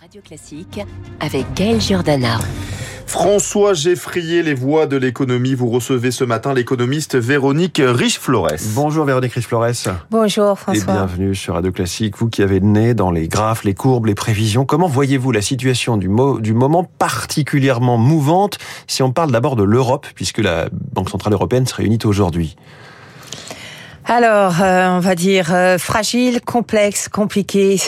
Radio Classique avec Gaël Giordana. François Geffrier, les voix de l'économie. Vous recevez ce matin l'économiste Véronique Riche-Flores. Bonjour Véronique Riche-Flores. Bonjour Et François. bienvenue sur Radio Classique. Vous qui avez le nez dans les graphes, les courbes, les prévisions, comment voyez-vous la situation du, mo- du moment particulièrement mouvante si on parle d'abord de l'Europe, puisque la Banque Centrale Européenne se réunit aujourd'hui? Alors, euh, on va dire euh, fragile, complexe, compliqué.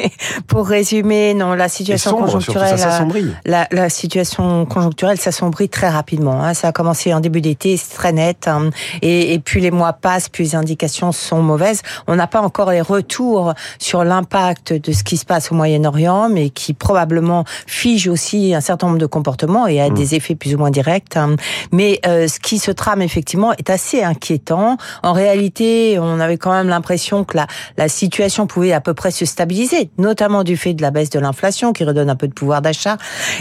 Pour résumer, non, la situation sombre, surtout, ça conjoncturelle, euh, la, la situation conjoncturelle s'assombrit très rapidement. hein. Ça a commencé en début d'été, c'est très net. hein. Et, et plus les mois passent, plus les indications sont mauvaises. On n'a pas encore les retours sur l'impact de ce qui se passe au Moyen-Orient, mais qui probablement fige aussi un certain nombre de comportements et a des effets plus ou moins directs. hein. Mais euh, ce qui se trame effectivement est assez inquiétant. En réalité, on avait quand même l'impression que la, la situation pouvait à peu près se stabiliser, notamment du fait de la baisse de l'inflation qui redonne un peu de pouvoir d'achat.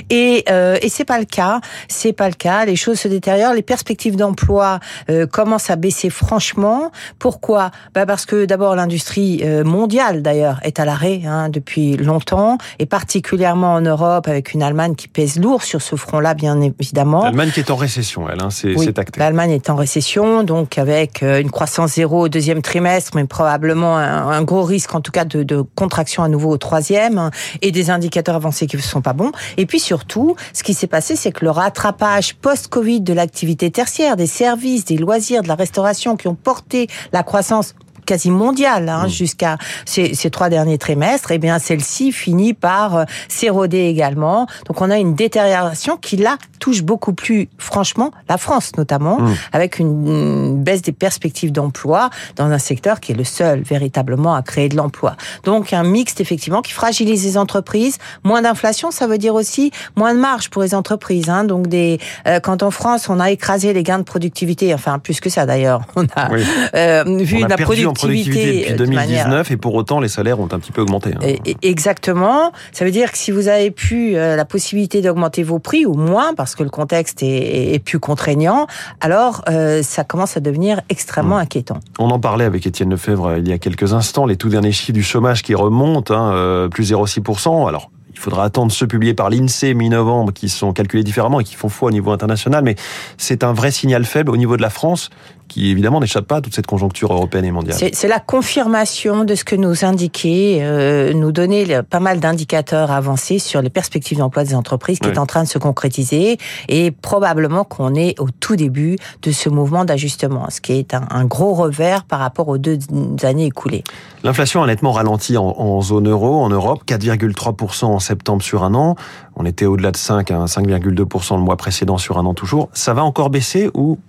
Et, euh, et c'est pas le cas. C'est pas le cas. Les choses se détériorent. Les perspectives d'emploi euh, commencent à baisser franchement. Pourquoi? Bah Parce que d'abord l'industrie euh, mondiale d'ailleurs est à l'arrêt hein, depuis longtemps et particulièrement en Europe avec une Allemagne qui pèse lourd sur ce front-là bien évidemment. L'Allemagne qui est en récession, elle, hein, c'est Oui, acté. L'Allemagne est en récession, donc avec euh, une croissance zéro au deuxième trimestre, mais probablement un, gros risque en tout cas de, de contraction à nouveau au troisième, hein, et des indicateurs avancés qui ne sont pas bons. Et puis surtout, ce qui s'est passé, c'est que le rattrapage post-Covid de l'activité tertiaire, des services, des loisirs, de la restauration qui ont porté la croissance quasi mondiale hein, jusqu'à ces, ces trois derniers trimestres, eh bien celle-ci finit par euh, s'éroder également. Donc on a une détérioration qui là touche beaucoup plus franchement la France notamment, Mm. avec une, une baisse des perspectives d'emploi dans un secteur qui est le seul véritablement à créer de l'emploi. Donc un mixte effectivement qui fragilise les entreprises. Moins d'inflation, ça veut dire aussi moins de marge pour les entreprises. Hein. Donc des euh, quand en France on a écrasé les gains de productivité, enfin plus que ça d'ailleurs, on a Oui. euh, vu On a la en productivité depuis euh, de manière- 2019 et pour autant les salaires ont un petit peu augmenté. hein. Exactement. Ça veut dire que si vous avez pu euh, la possibilité d'augmenter vos prix ou moins parce que le contexte est, est plus contraignant, alors euh, ça commence à devenir extrêmement inquiétant. On en parlait avec Étienne Lefebvre euh, il y a quelques instants, les tout derniers chiffres du chômage qui remontent, hein, euh, plus 0,6%. Alors, il faudra attendre ceux publiés par l'INSEE mi-novembre qui sont calculés différemment et qui font foi au niveau international, mais c'est un vrai signal faible au niveau de la France qui évidemment n'échappe pas à toute cette conjoncture européenne et mondiale. C'est la confirmation de ce que nous indiquait, euh, nous donner le- pas mal d'indicateurs avancés sur les perspectives d'emploi des entreprises qui Oui. est en train de se concrétiser et probablement qu'on est au tout début de ce mouvement d'ajustement, ce qui est un, un gros revers par rapport aux deux années écoulées. L'inflation a nettement ralenti en, en zone euro, en Europe, 4,3% en septembre sur un an. On était au-delà de 5, hein, 5,2% le mois précédent sur un an toujours. Ça va encore baisser ou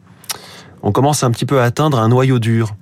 on commence un petit peu à atteindre un noyau dur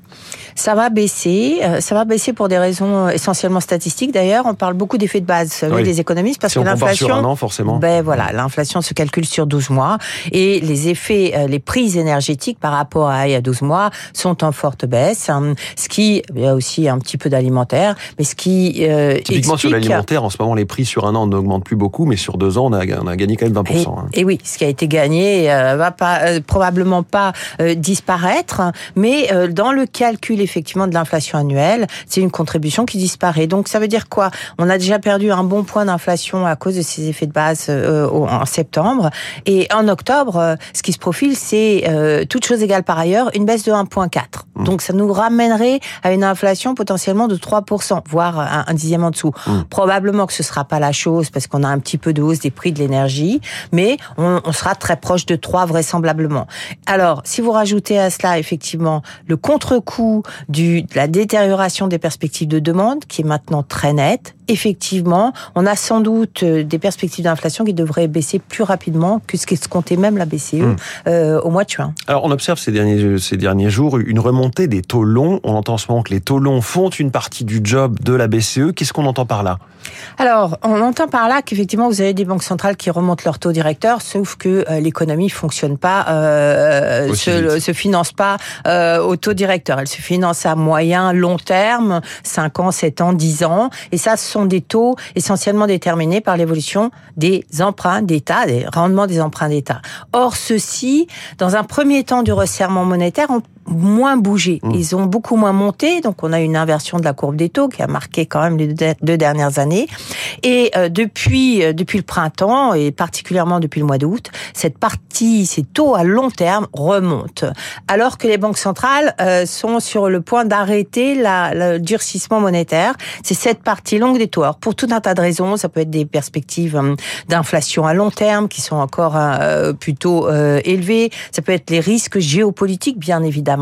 Ça va baisser, euh, ça va baisser pour des raisons euh, essentiellement statistiques. D'ailleurs, on parle beaucoup d'effets de base, vous savez, Oui. des économistes, parce Si que on compare sur l'inflation, un an, forcément. ben voilà, l'inflation se calcule sur 12 mois et les effets, euh, les prix énergétiques par rapport à il y a 12 mois sont en forte baisse. hein, ce qui, il y a aussi un petit peu d'alimentaire, mais ce qui euh, Typiquement sur l'alimentaire, en ce moment, les prix sur un an n'augmentent plus beaucoup, mais sur deux ans, on a, on a gagné quand même 20%. Et, hein. et oui, ce qui a été gagné euh, va pas euh, probablement pas euh, disparaître, mais euh, dans le calcul effectivement de l'inflation annuelle, c'est une contribution qui disparaît. Donc ça veut dire quoi? On a déjà perdu un bon point d'inflation à cause de ces effets de base euh, en septembre, et en octobre, euh, ce qui se profile, c'est euh, toute chose égale par ailleurs une baisse de 1,4. Donc ça nous ramènerait à une inflation potentiellement de 3%, voire un, un dixième en dessous. Probablement que ce sera pas la chose parce qu'on a un petit peu de hausse des prix de l'énergie, mais on, on sera très proche de 3 vraisemblablement. Alors, si vous rajoutez à cela effectivement le du, de la détérioration des perspectives de demande, qui est maintenant très nette, effectivement, on a sans doute euh, des perspectives d'inflation qui devraient baisser plus rapidement que ce qu'escomptait même la BCE Mm. euh, au mois de juin. Alors, on observe ces derniers, ces derniers jours une remontée des taux longs. On entend en ce moment que les taux longs font une partie du job de la BCE. Qu'est-ce qu'on entend par là? Alors, on entend par là qu'effectivement, vous avez des banques centrales qui remontent leur taux directeur, sauf que euh, l'économie fonctionne pas, euh, se, se finance pas euh, au taux directeur. Elle se finance à moyen, long terme, 5 ans, 7 ans, 10 ans. Et ça, ce des taux essentiellement déterminés par l'évolution des emprunts d'État, des rendements des emprunts d'État. Or, ceci, dans un premier temps du resserrement monétaire, ont moins bougé. Mmh. Ils ont beaucoup moins monté, donc on a une inversion de la courbe des taux qui a marqué quand même les deux dernières années. Et euh, depuis euh, depuis le printemps et particulièrement depuis le mois d'août, cette partie, ces taux à long terme remontent, alors que les banques centrales euh, sont sur le point d'arrêter la, le durcissement monétaire. C'est cette partie longue des taux. Alors pour tout un tas de raisons, ça peut être des perspectives hum, d'inflation à long terme qui sont encore euh, plutôt euh, élevées. Ça peut être les risques géopolitiques, bien évidemment.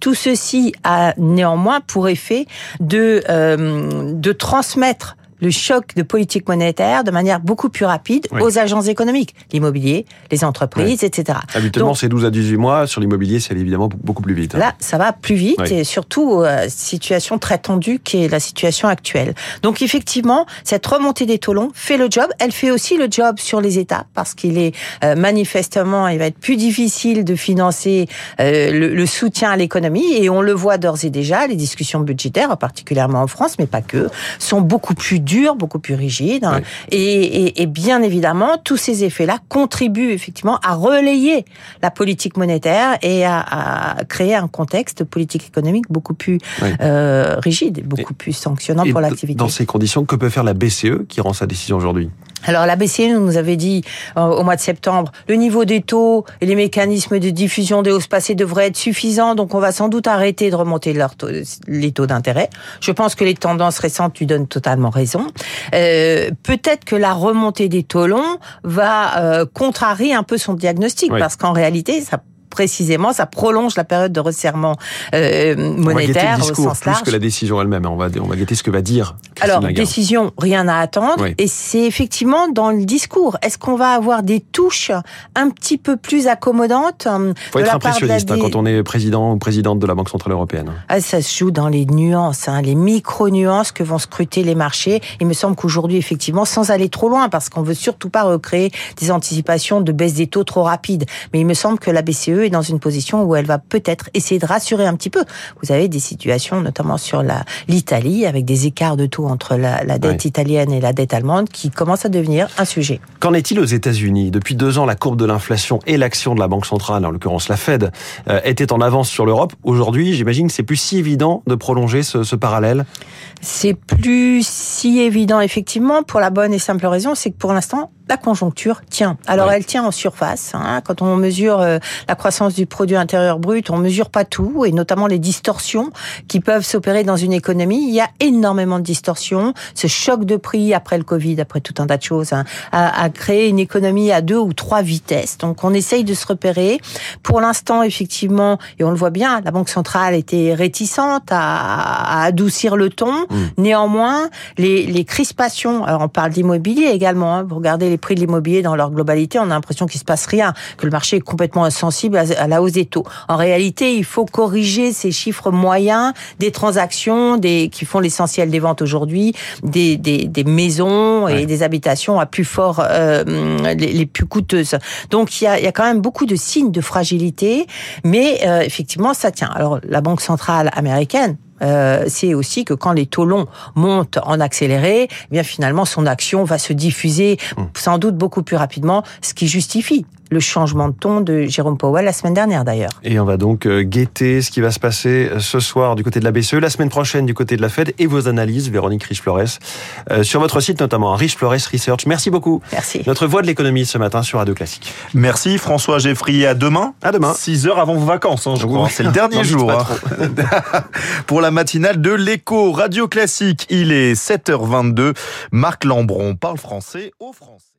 Tout ceci a néanmoins pour effet de euh, de transmettre le choc de politique monétaire de manière beaucoup plus rapide Oui. aux agences économiques, l'immobilier, les entreprises, etc. Habituellement, c'est 12 à 18 mois. Sur l'immobilier, c'est évidemment beaucoup plus vite. hein. Là, ça va plus vite Oui. et surtout euh, situation très tendue qui est la situation actuelle. Donc effectivement, cette remontée des taux longs fait le job. Elle fait aussi le job sur les États parce qu'il est euh, manifestement, il va être plus difficile de financer euh, le, le soutien à l'économie et on le voit d'ores et déjà. Les discussions budgétaires, particulièrement en France, mais pas que, sont beaucoup plus dures, beaucoup plus rigides. hein. Oui. Et, et- et bien évidemment, tous ces effets-là contribuent effectivement à relayer la politique monétaire et à, à créer un contexte politique économique beaucoup plus Oui. euh, rigide et beaucoup plus sanctionnant pour l'activité. Dans ces conditions, que peut faire la BCE qui rend sa décision aujourd'hui? Alors la BCE nous avait dit euh, au mois de septembre, le niveau des taux et les mécanismes de diffusion des hausses passées devraient être suffisants, donc on va sans doute arrêter de remonter taux- les taux d'intérêt. Je pense que les tendances récentes lui donnent totalement raison. Euh, Peut-être que la remontée des taux longs va euh, contrarier un peu son diagnostic, Oui. parce qu'en réalité, ça précisément, ça prolonge la période de resserrement euh, On va monétaire le au sens plus large. que la décision elle-même. On va, on va guetter ce que va dire Christine Alors, Lagarde. décision, rien à attendre. Oui. Et c'est effectivement dans le discours. Est-ce qu'on va avoir des touches un petit peu plus accommodantes euh, faut de être la part de la impressionniste hein, quand on est président ou présidente de la Banque Centrale Européenne. Ah, ça se joue dans les nuances, hein, les micro-nuances que vont scruter les marchés. Il me semble qu'aujourd'hui, effectivement, sans aller trop loin, parce qu'on veut surtout pas recréer des anticipations de baisse des taux trop rapides. Mais il me semble que la BCE est dans une position où elle va peut-être essayer de rassurer un petit peu. Vous avez des situations, notamment sur la l'Italie, avec des écarts de taux entre la, la dette italienne et la dette allemande, qui commencent à devenir un sujet. Qu'en est-il aux États-Unis? Depuis deux ans, la courbe de l'inflation et l'action de la Banque centrale, en l'occurrence la Fed, euh, étaient en avance sur l'Europe. Aujourd'hui, j'imagine que c'est plus si évident de prolonger ce, ce parallèle. C'est plus si évident, effectivement, pour la bonne et simple raison, c'est que pour l'instant, la conjoncture tient. Alors, Ouais. elle tient en surface. hein. Quand on mesure euh, la croissance du produit intérieur brut, on mesure pas tout, et notamment les distorsions qui peuvent s'opérer dans une économie. Il y a énormément de distorsions. Ce choc de prix après le Covid, après tout un tas de choses, hein, a, a créé une économie à deux ou trois vitesses. Donc, on essaye de se repérer. Pour l'instant, effectivement, et on le voit bien, la Banque centrale était réticente à, à adoucir le ton. Néanmoins, les, les crispations, alors on parle d'immobilier également, hein, vous regardez les prix de l'immobilier dans leur globalité, on a l'impression qu'il se passe rien, que le marché est complètement insensible à, la hausse des taux. En réalité, il faut corriger ces chiffres moyens des transactions des, qui font l'essentiel des ventes aujourd'hui, des, des, des maisons et Ouais. des habitations à plus fort, euh, les, les plus coûteuses. Donc il y a, il y a quand même beaucoup de signes de fragilité, mais euh, effectivement ça tient. Alors la Banque centrale américaine euh, c'est aussi que quand les taux longs montent en accéléré, eh bien finalement son action va se diffuser sans doute beaucoup plus rapidement, ce qui justifie le changement de ton de Jérôme Powell la semaine dernière d'ailleurs. Et on va donc euh, guetter ce qui va se passer euh, ce soir du côté de la BCE, la semaine prochaine du côté de la Fed et vos analyses, Véronique Riche-Flores, euh, sur votre site notamment, hein, Riche-Flores Research. Merci beaucoup. Merci. Notre voix de l'économie ce matin sur Radio Classique. Merci François Geffrier. À demain. À demain. 6 heures avant vos vacances, hein, je Oui. crois. C'est le dernier jour. hein. Pour la matinale de l'écho Radio Classique, il est 7h22. Marc Lambron parle français aux Français.